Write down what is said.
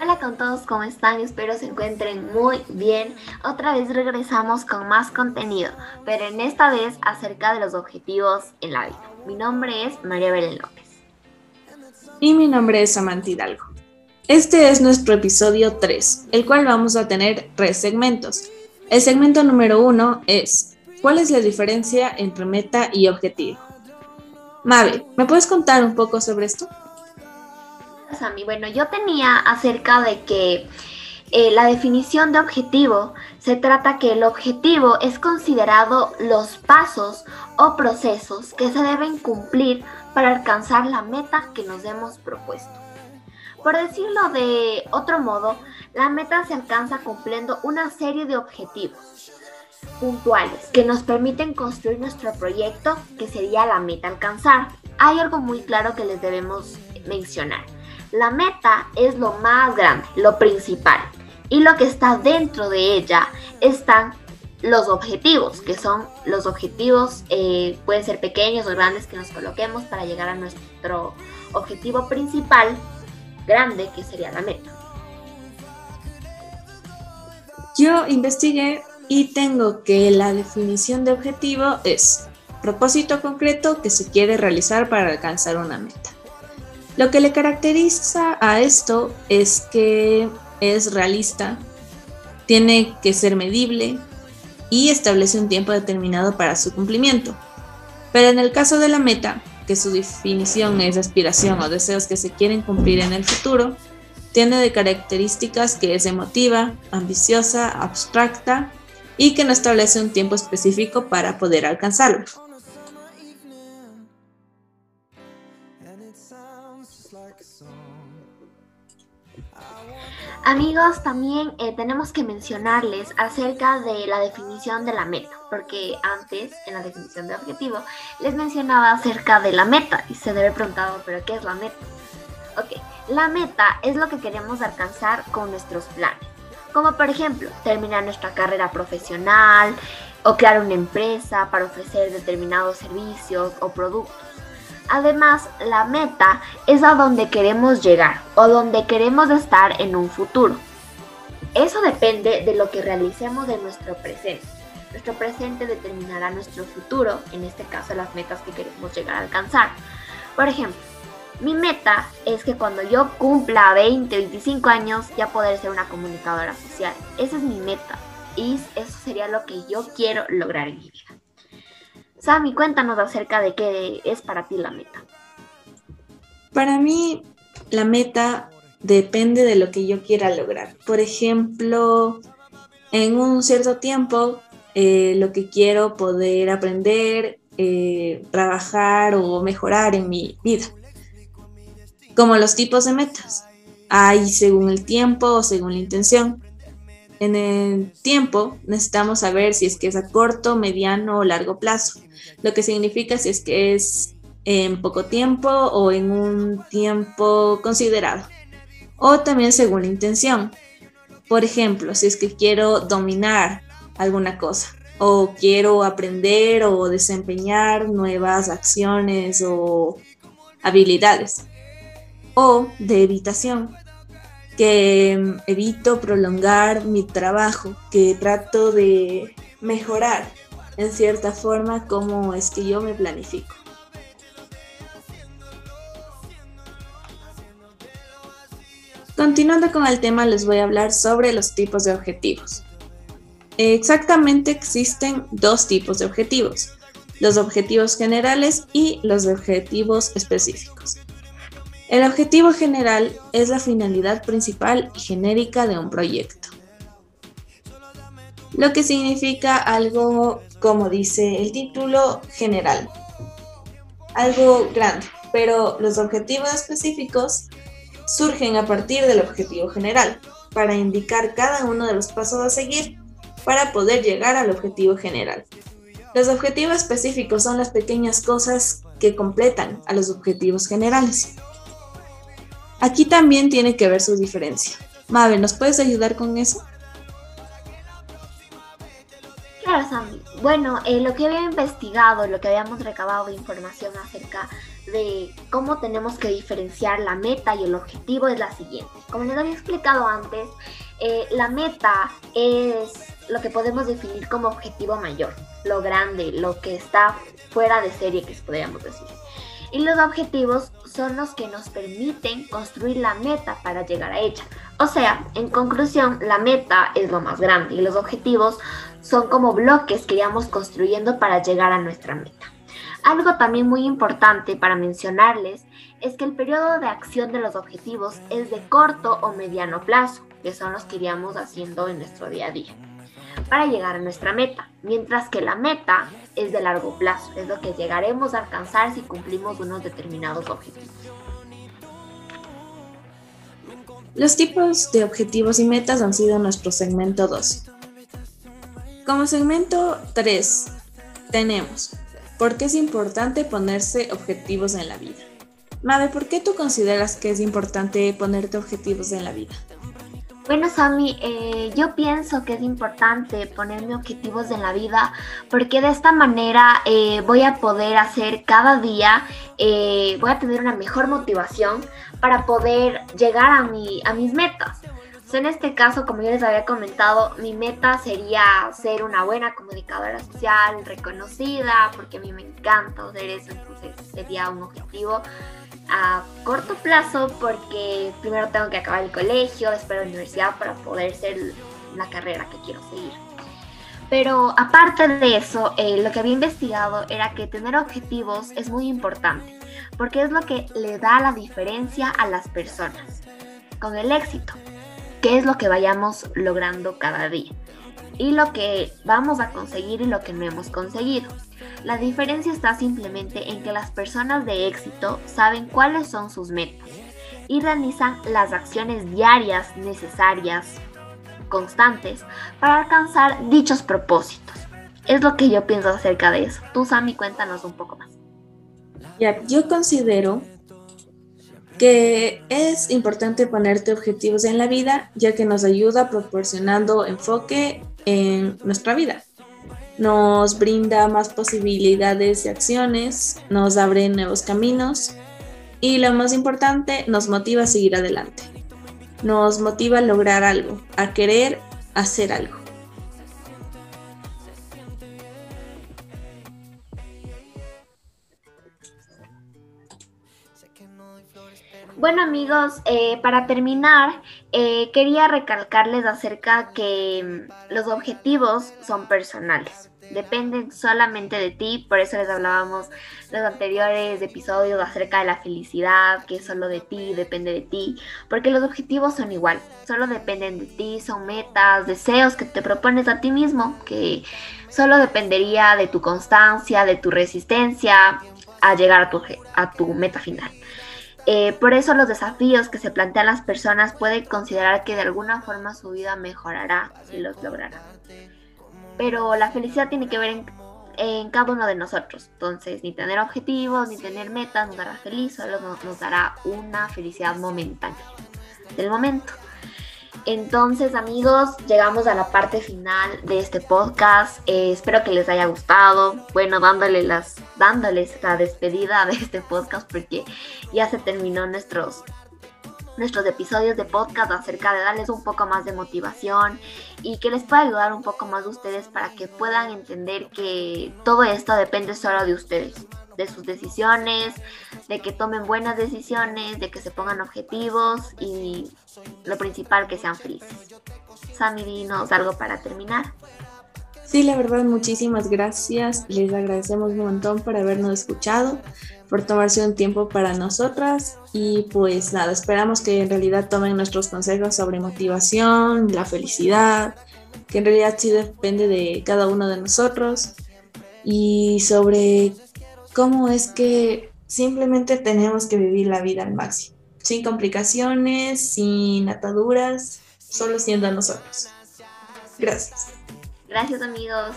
Hola con todos, ¿cómo están? Espero se encuentren muy bien. Otra vez regresamos con más contenido, pero en esta vez acerca de los objetivos en la vida. Mi nombre es María Belén López. Y mi nombre es Samantha Hidalgo. Este es nuestro episodio 3, el cual vamos a tener tres segmentos. El segmento número uno es ¿Cuál es la diferencia entre meta y objetivo? Mabe, ¿me puedes contar un poco sobre esto? Sammy, bueno, yo tenía acerca de que eh, la definición de objetivo se trata que el objetivo es considerado los pasos o procesos que se deben cumplir para alcanzar la meta que nos hemos propuesto. Por decirlo de otro modo, la meta se alcanza cumpliendo una serie de objetivos puntuales que nos permiten construir nuestro proyecto que sería la meta alcanzar. Hay algo muy claro que les debemos mencionar. La meta es lo más grande, lo principal. Y lo que está dentro de ella están los objetivos, que son los objetivos, eh, pueden ser pequeños o grandes que nos coloquemos para llegar a nuestro objetivo principal, grande, que sería la meta. Yo investigué y tengo que la definición de objetivo es propósito concreto que se quiere realizar para alcanzar una meta. Lo que le caracteriza a esto es que es realista, tiene que ser medible y establece un tiempo determinado para su cumplimiento. Pero en el caso de la meta, que su definición es aspiración o deseos que se quieren cumplir en el futuro, tiene de características que es emotiva, ambiciosa, abstracta y que no establece un tiempo específico para poder alcanzarlo. Amigos, también eh, tenemos que mencionarles acerca de la definición de la meta, porque antes, en la definición de objetivo, les mencionaba acerca de la meta y se debe preguntado, ¿pero qué es la meta? Ok, la meta es lo que queremos alcanzar con nuestros planes, como por ejemplo terminar nuestra carrera profesional o crear una empresa para ofrecer determinados servicios o productos. Además, la meta es a donde queremos llegar o donde queremos estar en un futuro. Eso depende de lo que realicemos en nuestro presente. Nuestro presente determinará nuestro futuro, en este caso las metas que queremos llegar a alcanzar. Por ejemplo, mi meta es que cuando yo cumpla 20, 25 años ya poder ser una comunicadora social. Esa es mi meta y eso sería lo que yo quiero lograr en mi vida. Sammy, cuéntanos acerca de qué es para ti la meta. Para mí, la meta depende de lo que yo quiera lograr. Por ejemplo, en un cierto tiempo, eh, lo que quiero poder aprender, eh, trabajar o mejorar en mi vida. Como los tipos de metas. Hay según el tiempo o según la intención. En el tiempo necesitamos saber si es que es a corto, mediano o largo plazo lo que significa si es que es en poco tiempo o en un tiempo considerado. O también según la intención. Por ejemplo, si es que quiero dominar alguna cosa o quiero aprender o desempeñar nuevas acciones o habilidades. O de evitación, que evito prolongar mi trabajo, que trato de mejorar en cierta forma cómo es que yo me planifico. Continuando con el tema, les voy a hablar sobre los tipos de objetivos. Exactamente existen dos tipos de objetivos, los objetivos generales y los objetivos específicos. El objetivo general es la finalidad principal y genérica de un proyecto, lo que significa algo como dice el título general. Algo grande, pero los objetivos específicos surgen a partir del objetivo general, para indicar cada uno de los pasos a seguir para poder llegar al objetivo general. Los objetivos específicos son las pequeñas cosas que completan a los objetivos generales. Aquí también tiene que ver su diferencia. Mabel, ¿nos puedes ayudar con eso? Claro, Sammy. Bueno, eh, lo que había investigado, lo que habíamos recabado de información acerca de cómo tenemos que diferenciar la meta y el objetivo es la siguiente. Como les había explicado antes, eh, la meta es lo que podemos definir como objetivo mayor, lo grande, lo que está fuera de serie, que podríamos decir. Y los objetivos son los que nos permiten construir la meta para llegar a ella. O sea, en conclusión, la meta es lo más grande y los objetivos son como bloques que íbamos construyendo para llegar a nuestra meta. Algo también muy importante para mencionarles es que el periodo de acción de los objetivos es de corto o mediano plazo, que son los que iríamos haciendo en nuestro día a día, para llegar a nuestra meta, mientras que la meta es de largo plazo, es lo que llegaremos a alcanzar si cumplimos unos determinados objetivos. Los tipos de objetivos y metas han sido nuestro segmento 2. Como segmento 3 tenemos ¿Por qué es importante ponerse objetivos en la vida? Mabe, ¿por qué tú consideras que es importante ponerte objetivos en la vida? Bueno, Sammy, eh, yo pienso que es importante ponerme objetivos en la vida porque de esta manera eh, voy a poder hacer cada día, eh, voy a tener una mejor motivación para poder llegar a, mi, a mis metas. En este caso, como ya les había comentado, mi meta sería ser una buena comunicadora social, reconocida, porque a mí me encanta hacer eso, entonces sería un objetivo a corto plazo porque primero tengo que acabar el colegio, después la universidad para poder ser la carrera que quiero seguir. Pero aparte de eso, eh, lo que había investigado era que tener objetivos es muy importante, porque es lo que le da la diferencia a las personas con el éxito qué es lo que vayamos logrando cada día y lo que vamos a conseguir y lo que no hemos conseguido. La diferencia está simplemente en que las personas de éxito saben cuáles son sus metas y realizan las acciones diarias necesarias, constantes, para alcanzar dichos propósitos. Es lo que yo pienso acerca de eso. Tú, Sammy, cuéntanos un poco más. Ya, yo considero que es importante ponerte objetivos en la vida, ya que nos ayuda proporcionando enfoque en nuestra vida. Nos brinda más posibilidades y acciones, nos abre nuevos caminos y lo más importante, nos motiva a seguir adelante. Nos motiva a lograr algo, a querer hacer algo. Bueno amigos, eh, para terminar, eh, quería recalcarles acerca que mm, los objetivos son personales, dependen solamente de ti, por eso les hablábamos los anteriores episodios acerca de la felicidad, que es solo de ti, depende de ti, porque los objetivos son igual, solo dependen de ti, son metas, deseos que te propones a ti mismo, que solo dependería de tu constancia, de tu resistencia a llegar a tu, a tu meta final. Eh, por eso los desafíos que se plantean las personas pueden considerar que de alguna forma su vida mejorará si los logrará. Pero la felicidad tiene que ver en, cada uno de nosotros. Entonces, ni tener objetivos, ni tener metas nos hará feliz, solo nos dará una felicidad momentánea del momento. Entonces amigos, llegamos a la parte final de este podcast. Eh, espero que les haya gustado. Bueno, dándole las, dándoles la despedida de este podcast porque ya se terminó nuestros, nuestros episodios de podcast acerca de darles un poco más de motivación y que les pueda ayudar un poco más a ustedes para que puedan entender que todo esto depende solo de ustedes de sus decisiones, de que tomen buenas decisiones, de que se pongan objetivos y lo principal, que sean felices. Sammy, dinos algo para terminar. Sí, la verdad, muchísimas gracias. Les agradecemos un montón por habernos escuchado, por tomarse un tiempo para nosotras y pues nada, esperamos que en realidad tomen nuestros consejos sobre motivación, la felicidad, que en realidad sí depende de cada uno de nosotros y sobre cómo es que simplemente tenemos que vivir la vida al máximo, sin complicaciones, sin ataduras, solo siendo nosotros. Gracias. Gracias amigos.